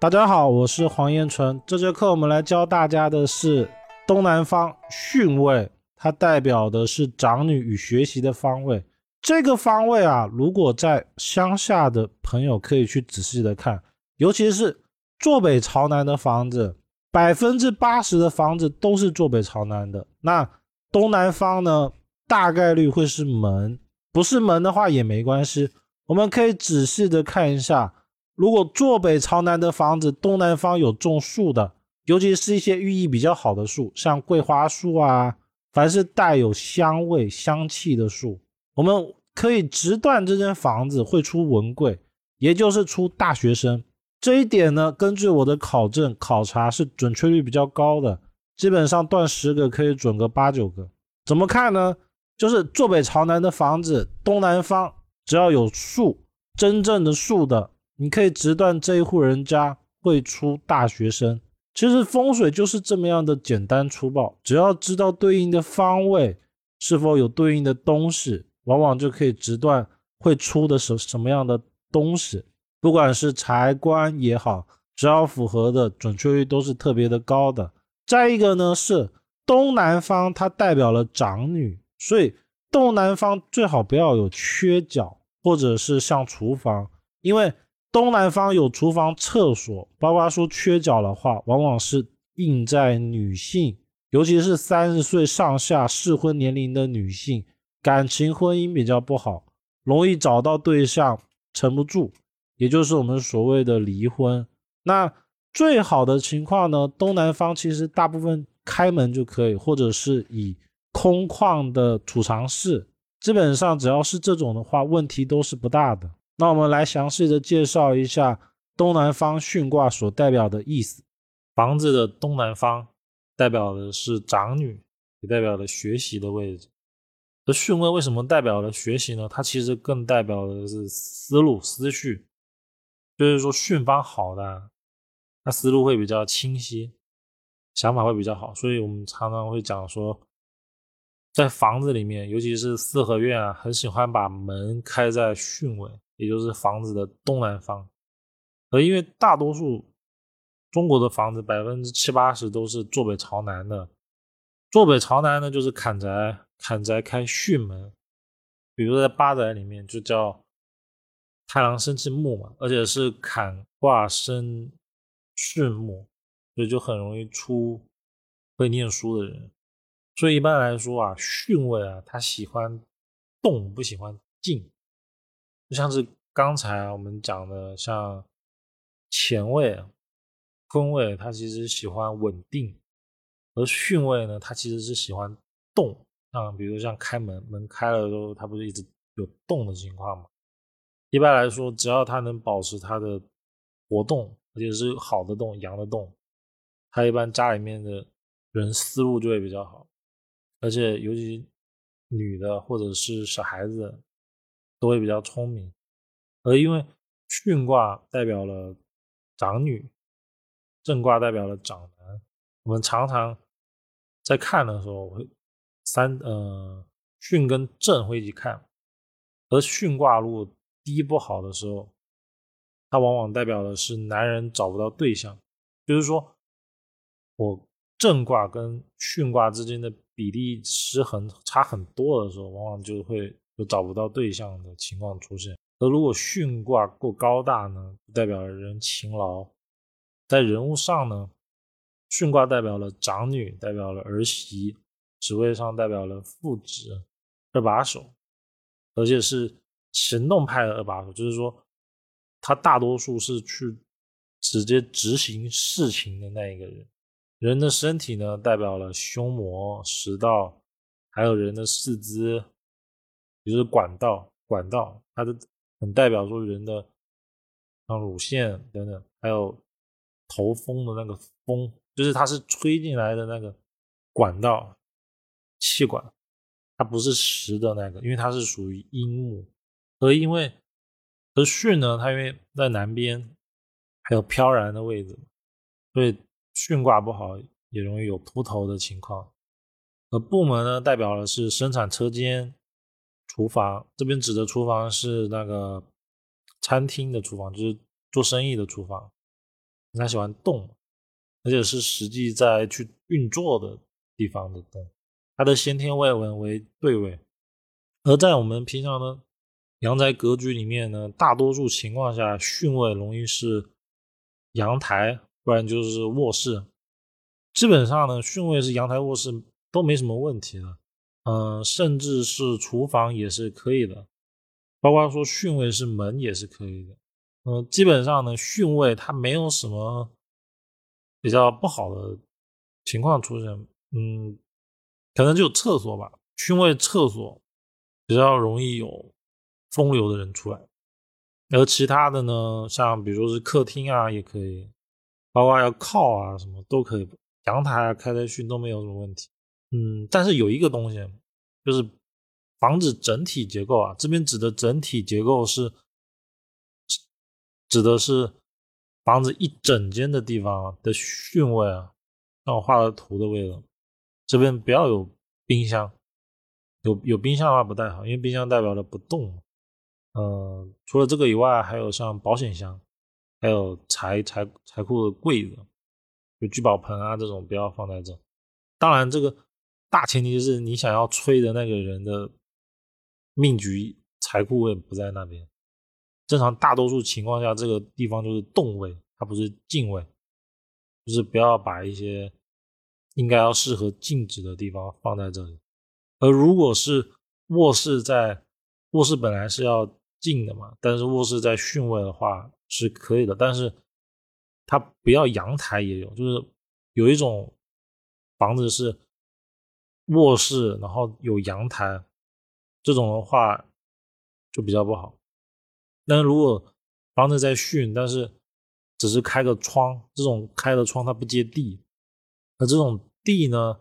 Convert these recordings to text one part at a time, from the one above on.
大家好，我是黄彦纯。这节课我们来教大家的是东南方巽位，它代表的是长女与学习的方位。这个方位啊，如果在乡下的朋友可以去仔细的看，尤其是坐北朝南的房子，百分之八十的房子都是坐北朝南的。那东南方呢，大概率会是门，不是门的话也没关系。我们可以仔细的看一下。如果坐北朝南的房子，东南方有种树的，尤其是一些寓意比较好的树，像桂花树啊，凡是带有香味、香气的树，我们可以直断这间房子会出文贵，也就是出大学生。这一点呢，根据我的考证考察是准确率比较高的，基本上断十个可以准个八九个。怎么看呢？就是坐北朝南的房子，东南方只要有树，真正的树的。你可以直断这一户人家会出大学生。其实风水就是这么样的简单粗暴，只要知道对应的方位是否有对应的东西，往往就可以直断会出的什什么样的东西。不管是财官也好，只要符合的准确率都是特别的高的。再一个呢，是东南方它代表了长女，所以东南方最好不要有缺角，或者是像厨房，因为。东南方有厨房、厕所，包括说缺角的话，往往是印在女性，尤其是三十岁上下适婚年龄的女性，感情婚姻比较不好，容易找到对象沉不住，也就是我们所谓的离婚。那最好的情况呢，东南方其实大部分开门就可以，或者是以空旷的储藏室，基本上只要是这种的话，问题都是不大的。那我们来详细的介绍一下东南方巽卦所代表的意思。房子的东南方代表的是长女，也代表了学习的位置。而巽位为什么代表了学习呢？它其实更代表的是思路、思绪。就是说巽方好的，那思路会比较清晰，想法会比较好。所以我们常常会讲说，在房子里面，尤其是四合院啊，很喜欢把门开在巽位。也就是房子的东南方，而因为大多数中国的房子百分之七八十都是坐北朝南的，坐北朝南呢就是坎宅，坎宅开巽门，比如在八宅里面就叫太郎生气木嘛，而且是坎卦生巽木，所以就很容易出会念书的人。所以一般来说啊，巽位啊，他喜欢动，不喜欢静。就像是刚才我们讲的，像前卫、坤位，他其实喜欢稳定；而巽位呢，他其实是喜欢动。像比如像开门，门开了之后，他不是一直有动的情况吗？一般来说，只要他能保持他的活动，而且是好的动、阳的动，他一般家里面的人思路就会比较好。而且尤其女的或者是小孩子。都会比较聪明，而因为巽卦代表了长女，正卦代表了长男。我们常常在看的时候会三呃巽跟正会一起看，而巽卦如果低不好的时候，它往往代表的是男人找不到对象。就是说，我正卦跟巽卦之间的比例失衡差很多的时候，往往就会。有找不到对象的情况出现，那如果巽卦够高大呢，代表人勤劳。在人物上呢，巽卦代表了长女，代表了儿媳，职位上代表了副职、二把手，而且是行动派的二把手，就是说他大多数是去直接执行事情的那一个人。人的身体呢，代表了胸膜、食道，还有人的四肢。就是管道，管道，它的很代表说人的像乳腺等等，还有头风的那个风，就是它是吹进来的那个管道气管，它不是实的那个，因为它是属于阴木，而因为而巽呢，它因为在南边还有飘然的位置，所以巽卦不好也容易有秃头的情况。而部门呢，代表的是生产车间。厨房这边指的厨房是那个餐厅的厨房，就是做生意的厨房。他喜欢动，而且是实际在去运作的地方的动。它的先天外文为对位，而在我们平常的阳宅格局里面呢，大多数情况下巽位容易是阳台，不然就是卧室。基本上呢，巽位是阳台、卧室都没什么问题的，嗯，甚至是厨房也是可以的，包括说巽位是门也是可以的。嗯，基本上呢，巽位它没有什么比较不好的情况出现，嗯，可能就厕所吧，巽位厕所比较容易有风流的人出来，而其他的呢，像比如说是客厅啊，也可以，包括要靠啊什么都可以，阳台啊开在巽都没有什么问题，嗯，但是有一个东西就是房子整体结构啊，这边指的整体结构是。指的是房子一整间的地方的巽位啊，像我画的图的位置，这边不要有冰箱，有有冰箱的话不太好，因为冰箱代表了不动。嗯，除了这个以外，还有像保险箱，还有财财财库的柜子，有聚宝盆啊这种不要放在这。当然，这个大前提就是你想要催的那个人的命局财库位不在那边。正常大多数情况下，这个地方就是动位，它不是静位，就是不要把一些应该要适合静止的地方放在这里。而如果是卧室在卧室本来是要静的嘛，但是卧室在巽位的话是可以的，但是它不要阳台也有，就是有一种房子是卧室，然后有阳台，这种的话就比较不好。但如果房子在巽，但是只是开个窗，这种开的窗它不接地，那这种地呢，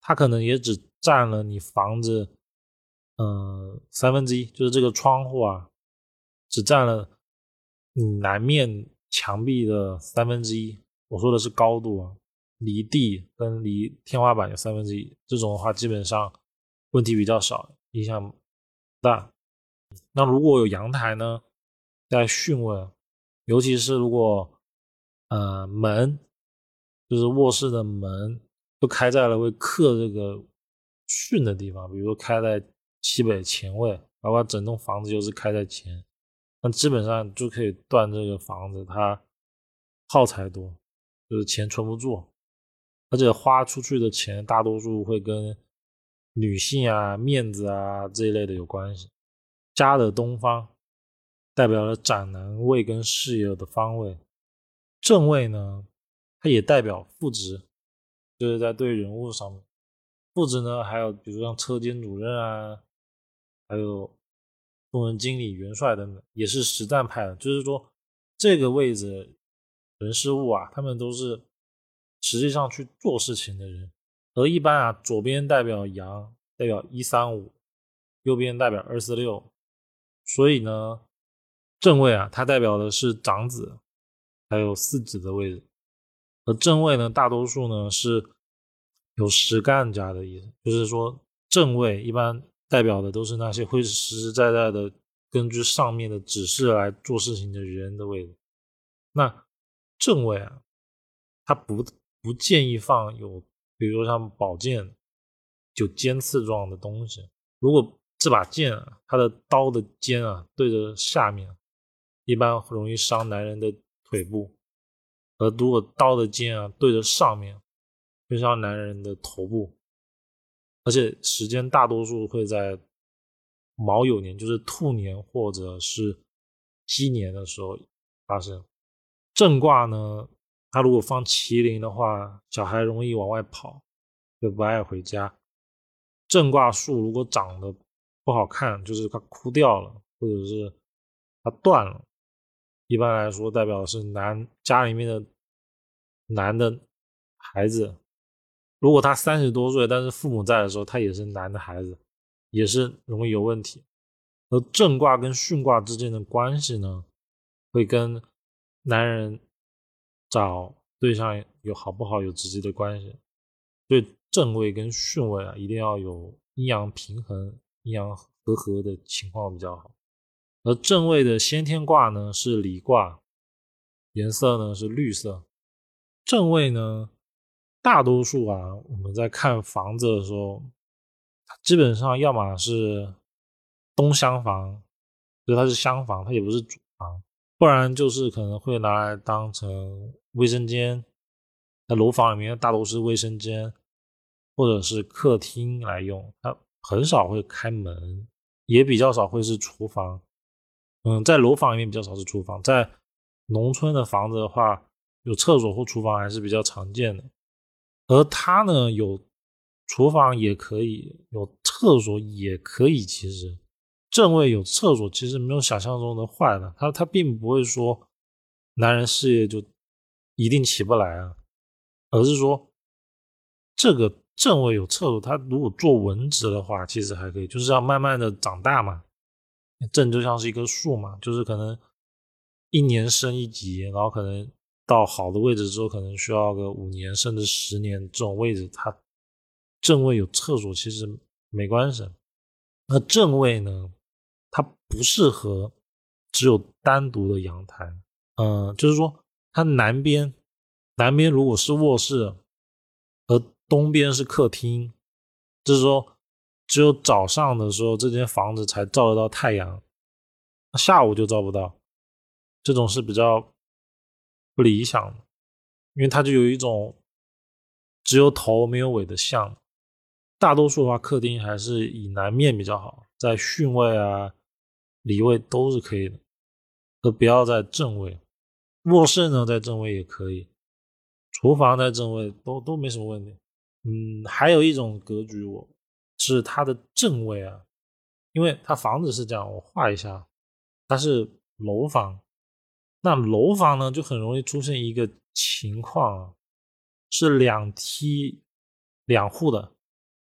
它可能也只占了你房子，呃，三分之一，就是这个窗户啊，只占了你南面墙壁的三分之一。我说的是高度啊，离地跟离天花板有三分之一，这种的话基本上问题比较少，影响不大。那如果有阳台呢，在巽位，尤其是如果呃门就是卧室的门都开在了会克这个巽的地方，比如说开在西北前位，包括整栋房子就是开在前，那基本上就可以断这个房子它耗财多，就是钱存不住，而且花出去的钱大多数会跟女性啊、面子啊这一类的有关系。家的东方代表了长男位跟事业的方位，正位呢，它也代表副职，就是在对人物上面。副职呢，还有比如像车间主任啊，还有部门经理、元帅等等，也是实战派的。就是说，这个位置人事物啊，他们都是实际上去做事情的人。而一般啊，左边代表阳，代表一三五；右边代表二四六。所以呢，正位啊，它代表的是长子，还有四子的位置。而正位呢，大多数呢是有实干家的意思，就是说正位一般代表的都是那些会实实在在的根据上面的指示来做事情的人的位置。那正位啊，它不不建议放有，比如说像宝剑，就尖刺状的东西。如果这把剑啊，它的刀的尖啊对着下面，一般容易伤男人的腿部；而如果刀的尖啊对着上面，会伤男人的头部。而且时间大多数会在卯酉年，就是兔年或者是鸡年的时候发生。正卦呢，他如果放麒麟的话，小孩容易往外跑，就不爱回家。正卦树如果长得不好看，就是它枯掉了，或者是它断了。一般来说，代表是男家里面的男的孩子。如果他三十多岁，但是父母在的时候，他也是男的孩子，也是容易有问题。而正卦跟巽卦之间的关系呢，会跟男人找对象有好不好有直接的关系。对正位跟巽位啊，一定要有阴阳平衡。阴阳和合的情况比较好，而正位的先天卦呢是离卦，颜色呢是绿色。正位呢，大多数啊，我们在看房子的时候，基本上要么是东厢房，就它是厢房，它也不是主房，不然就是可能会拿来当成卫生间。在楼房里面，大多是卫生间或者是客厅来用，它很少会开门，也比较少会是厨房。嗯，在楼房里面比较少是厨房，在农村的房子的话。有厕所或厨房还是比较常见的，而它呢有厨房也可以，有厕所也可以。其实正位有厕所，其实没有想象中的坏的。它它并不会说男人事业就一定起不来啊，而是说这个正位有厕所，它如果做文职的话，其实还可以，就是要慢慢的长大嘛。正就像是一棵树嘛，就是可能一年升一级，然后可能。到好的位置之后，可能需要个五年甚至十年。这种位置，它正位有厕所其实没关系。那正位呢，它不适合只有单独的阳台。嗯，就是说，它南边南边如果是卧室，而东边是客厅，就是说，只有早上的时候这间房子才照得到太阳，下午就照不到。这种是比较。不理想的，因为它就有一种只有头没有尾的像。大多数的话，客厅还是以南面比较好，在巽位啊、离位都是可以的，都不要在正位。卧室呢，在正位也可以，厨房在正位都都没什么问题。嗯，还有一种格局，我是它的正位啊，因为它房子是这样，我画一下，它是楼房。那楼房呢，就很容易出现一个情况啊，是两梯两户的。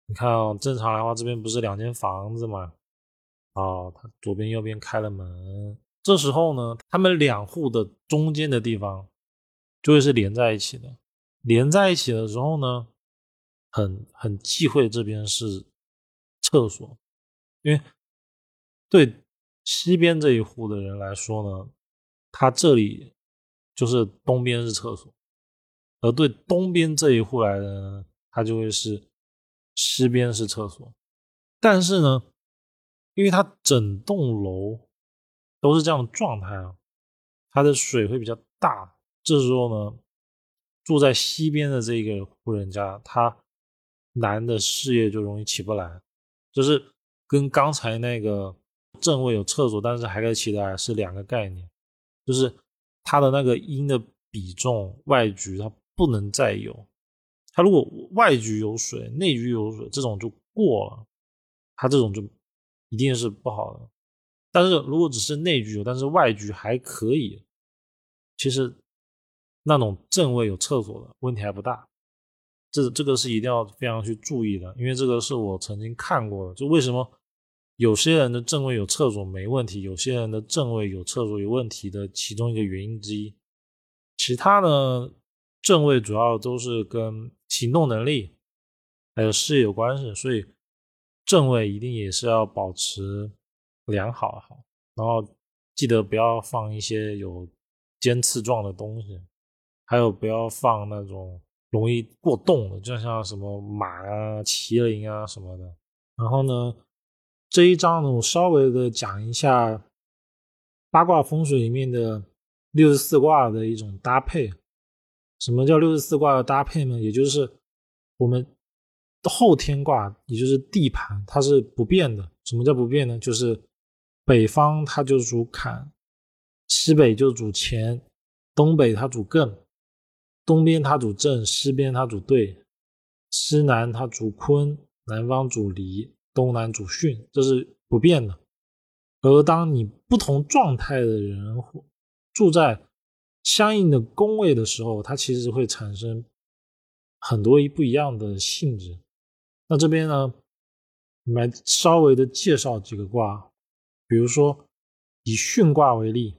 你看啊，正常来话，这边不是两间房子吗？哦，它左边右边开了门，这时候呢，他们两户的中间的地方就会是连在一起的。连在一起的时候呢，很很忌讳这边是厕所，因为对西边这一户的人来说呢。他这里就是东边是厕所，而对东边这一户来的呢，他就会是西边是厕所。但是呢，因为它整栋楼都是这样的状态啊，它的水会比较大。这时候呢，住在西边的这个户人家，他男的事业就容易起不来，就是跟刚才那个正位有厕所，但是还可以起来是两个概念。就是它的那个阴的比重，外局它不能再有。它如果外局有水，内局有水，这种就过了。它这种就一定是不好的。但是如果只是内局有，但是外局还可以，其实那种正位有厕所的问题还不大。这这个是一定要非常去注意的，因为这个是我曾经看过的。就为什么？有些人的正位有厕所没问题，有些人的正位有厕所有问题的其中一个原因之一。其他呢，正位主要都是跟行动能力还有事业有关系，所以正位一定也是要保持良好好。然后记得不要放一些有尖刺状的东西，还有不要放那种容易过动的，就像什么马啊、麒麟啊什么的。然后呢？这一章呢，我稍微的讲一下八卦风水里面的六十四卦的一种搭配。什么叫六十四卦的搭配呢？也就是我们后天卦，也就是地盘，它是不变的。什么叫不变呢？就是北方它就主坎，西北就主乾，东北它主艮，东边它主震，西边它主兑，西南它主坤，南方主离。东南主巽，这是不变的。而当你不同状态的人住在相应的宫位的时候，它其实会产生很多不一样的性质。那这边呢，我们来稍微的介绍几个卦，比如说以巽卦为例，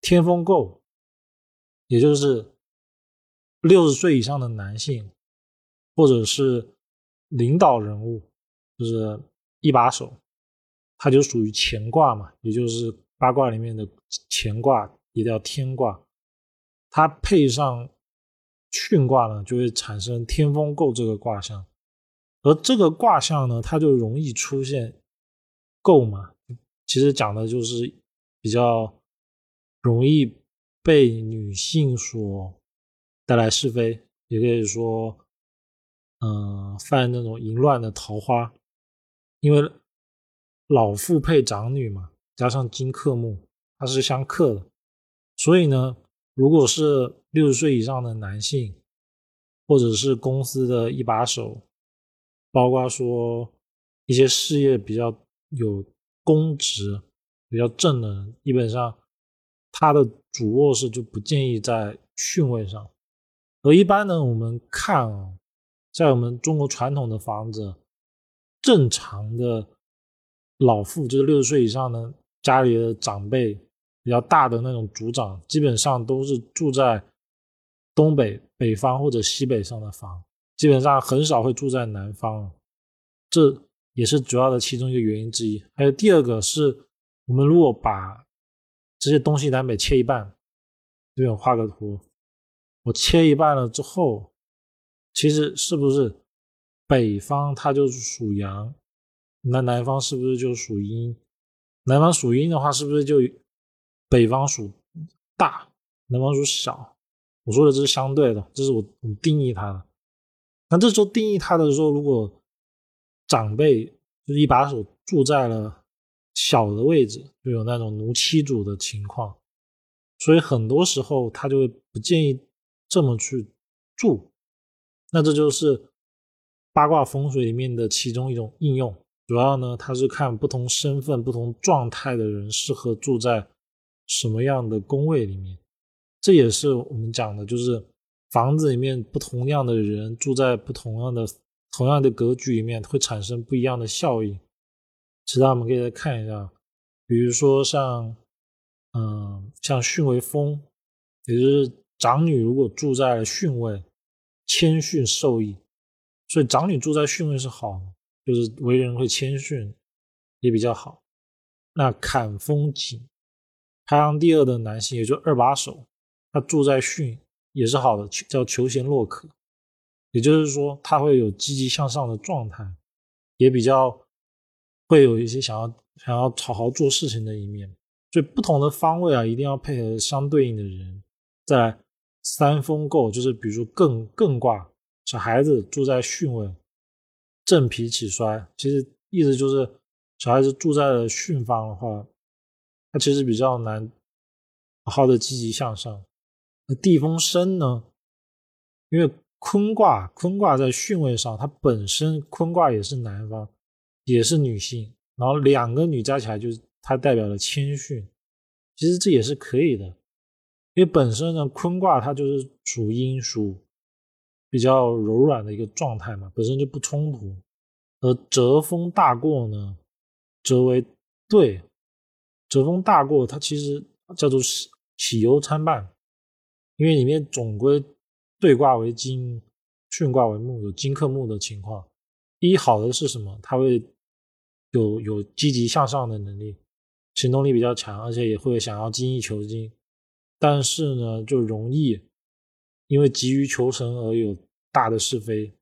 天风姤，也就是六十岁以上的男性，或者是领导人物。就是一把手，它就属于乾卦嘛，也就是八卦里面的乾卦，也叫天卦。它配上巽卦呢，就会产生天风姤这个卦象，而这个卦象呢，它就容易出现姤嘛，其实讲的就是比较容易被女性所带来是非，也可以说，嗯，犯那种淫乱的桃花，因为老父配长女嘛，加上金克木，它是相克的，所以呢。如果是六十岁以上的男性，或者是公司的一把手，包括说一些事业比较有公职、比较正的人，基本上他的主卧室就不建议在巽位上。而一般呢，我们看啊，在我们中国传统的房子，正常的老妇就是六十岁以上的家里的长辈。比较大的那种族长，基本上都是住在东北、北方或者西北上的房，基本上很少会住在南方，这也是主要的其中一个原因之一。还有第二个是，我们如果把这些东西南北切一半，这边画个图，我切一半了之后，其实是不是北方它就是属阳，那南方是不是就属阴？南方属阴的话，是不是就？北方属大，南方属小。我说的这是相对的，这是我我定义它的。那这时候定义它的时候，如果长辈就是一把手住在了小的位置，就有那种奴妻主的情况，所以很多时候他就会不建议这么去住。那这就是八卦风水里面的其中一种应用。主要呢，它是看不同身份、不同状态的人适合住在。什么样的宫位里面，这也是我们讲的，就是房子里面不同样的人住在不同样的同样的格局里面，会产生不一样的效应。其他我们可以再看一下，比如说像，嗯，像巽为风，也就是长女如果住在巽位，谦逊受益，所以长女住在巽位是好的，就是为人会谦逊，也比较好。那坎风井。排行第二的男性，也就二把手，他住在巽也是好的，叫求贤若渴，也就是说他会有积极向上的状态，也比较会有一些想要想要好好做事情的一面。所以不同的方位啊，一定要配合相对应的人。在三风够，就是比如说艮艮卦，小孩子住在巽位，正脾起衰，其实意思就是小孩子住在了巽方的话。他其实比较难好好的积极向上。那地风生呢？因为坤卦，坤卦在巽位上，它本身坤卦也是男方，也是女性，然后两个女加起来就是它代表了谦逊。其实这也是可以的，因为本身呢，坤卦它就是属阴属比较柔软的一个状态嘛，本身就不冲突。而折风大过呢，折为兑。折风大过，它其实叫做喜喜忧参半，因为里面总归对卦为金，巽卦为木，有金克木的情况。一好的是什么？它会有有积极向上的能力，行动力比较强，而且也会想要精益求精。但是呢，就容易因为急于求成而有大的是非。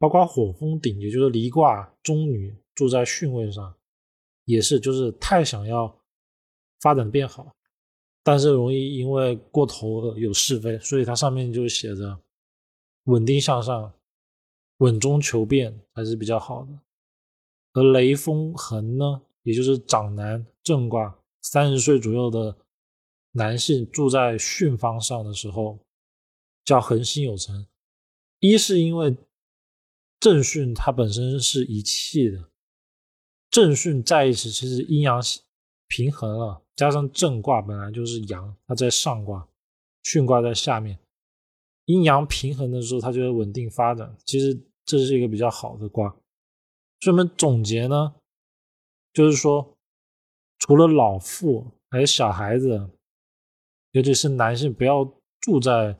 包括火风鼎，也就是离卦中女住在巽位上，也是就是太想要。发展变好，但是容易因为过头有是非，所以它上面就写着稳定向上、稳中求变还是比较好的。而雷风恒呢，也就是长男正卦，三十岁左右的男性住在巽方上的时候，叫恒心有成。一是因为正巽它本身是一气的，正巽在一起其实阴阳平衡了。加上正卦本来就是阳，它在上卦，巽卦在下面，阴阳平衡的时候，它就会稳定发展。其实这是一个比较好的卦。所以我们总结呢，就是说，除了老妇还有小孩子，尤其是男性，不要住在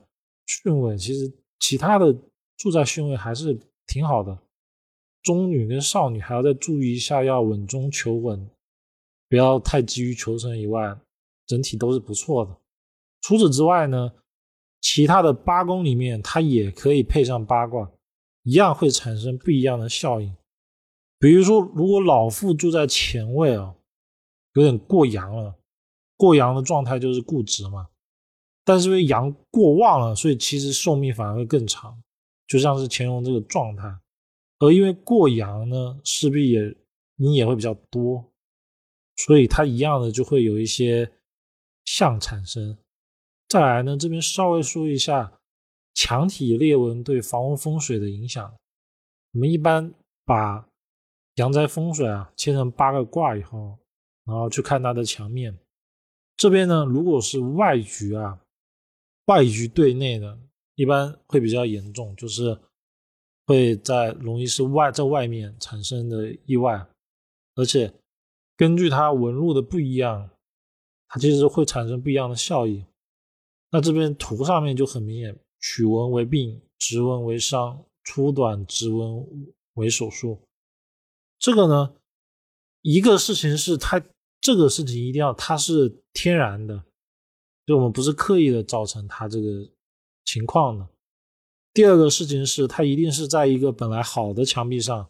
巽位。其实其他的住在巽位还是挺好的。中女跟少女还要再注意一下，要稳中求稳。不要太急于求成以外，整体都是不错的。除此之外呢，其他的八宫里面，它也可以配上八卦，一样会产生不一样的效应。比如说，如果老妇住在前位啊，有点过阳了，过阳的状态就是固执嘛。但是因为阳过旺了，所以其实寿命反而会更长，就像是乾隆这个状态。而因为过阳呢，势必也阴也会比较多，所以它一样的就会有一些相产生。再来呢，这边稍微说一下墙体裂纹对房屋风水的影响。我们一般把阳宅风水啊切成八个卦以后，然后去看它的墙面。这边呢，如果是外局啊。外局对内的，一般会比较严重，就是会在容易是外在外面产生的意外，而且根据它纹路的不一样，它其实会产生不一样的效益。那这边图上面就很明显，曲纹为病，直纹为伤，粗短直纹为手术。这个呢，一个事情是它这个事情一定要它是天然的。就我们不是刻意的造成它这个情况的。第二个事情是，它一定是在一个本来好的墙壁上，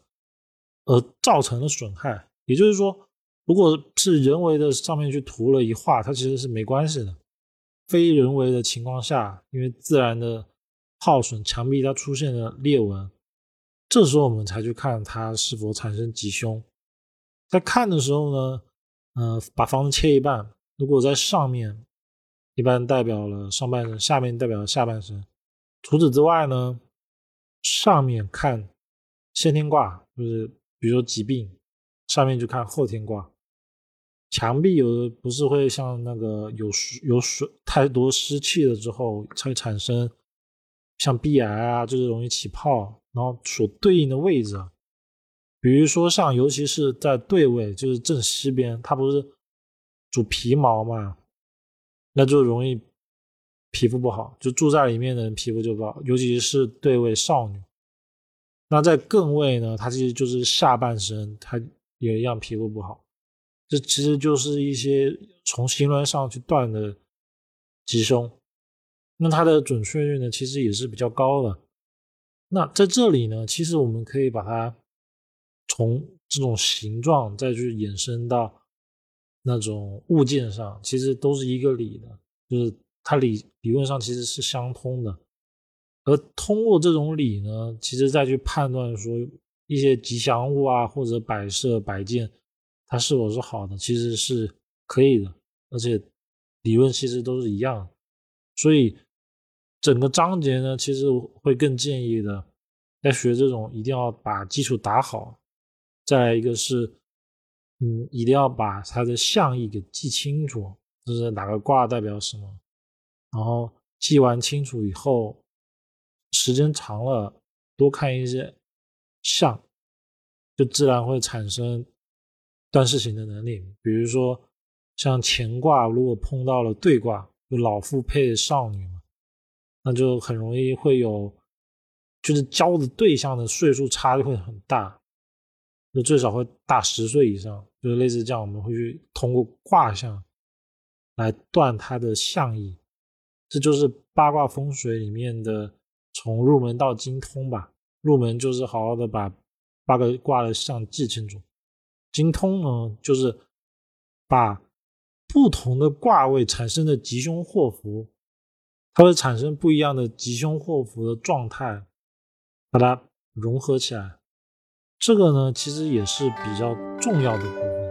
而造成了损害。也就是说，如果是人为的上面去涂了一画，它其实是没关系的。非人为的情况下，因为自然的耗损，墙壁它出现了裂纹，这时候我们才去看它是否产生吉凶。在看的时候呢，嗯，把房子切一半，如果在上面。一般代表了上半身，下面代表了下半身。除此之外呢，上面看先天卦，就是比如说疾病，上面就看后天卦。墙壁有的不是会像那个有有水太多湿气了之后，才会产生像壁癌啊，就是容易起泡。然后所对应的位置，比如说像尤其是在对位，就是正西边，它不是主皮毛嘛。那就容易皮肤不好，就住在里面的人皮肤就不好，尤其是对位少女。那在艮位呢，它其实就是下半身，它也一样皮肤不好。这其实就是一些从形轮上去断的吉凶。那它的准确率呢，其实也是比较高的。那在这里呢，其实我们可以把它从这种形状再去延伸到。那种物件上其实都是一个理的，就是它理理论上其实是相通的，而通过这种理呢，其实再去判断说一些吉祥物啊或者摆设摆件它是否是好的，其实是可以的，而且理论其实都是一样，所以整个章节呢，其实会更建议的在学这种一定要把基础打好，再一个是。嗯，一定要把它的象意给记清楚，就是哪个卦代表什么，然后记完清楚以后，时间长了，多看一些象，就自然会产生断事情的能力。比如说，像乾卦如果碰到了对卦，就老妇配少女嘛，那就很容易会有，就是交的对象的岁数差就会很大。就最少会大十岁以上，就是类似这样，我们会去通过卦象来断它的象意，这就是八卦风水里面的从入门到精通吧。入门就是好好的把八个卦的象记清楚，精通呢就是把不同的卦位产生的吉凶祸福，它会产生不一样的吉凶祸福的状态，把它融合起来。这个呢，其实也是比较重要的部分。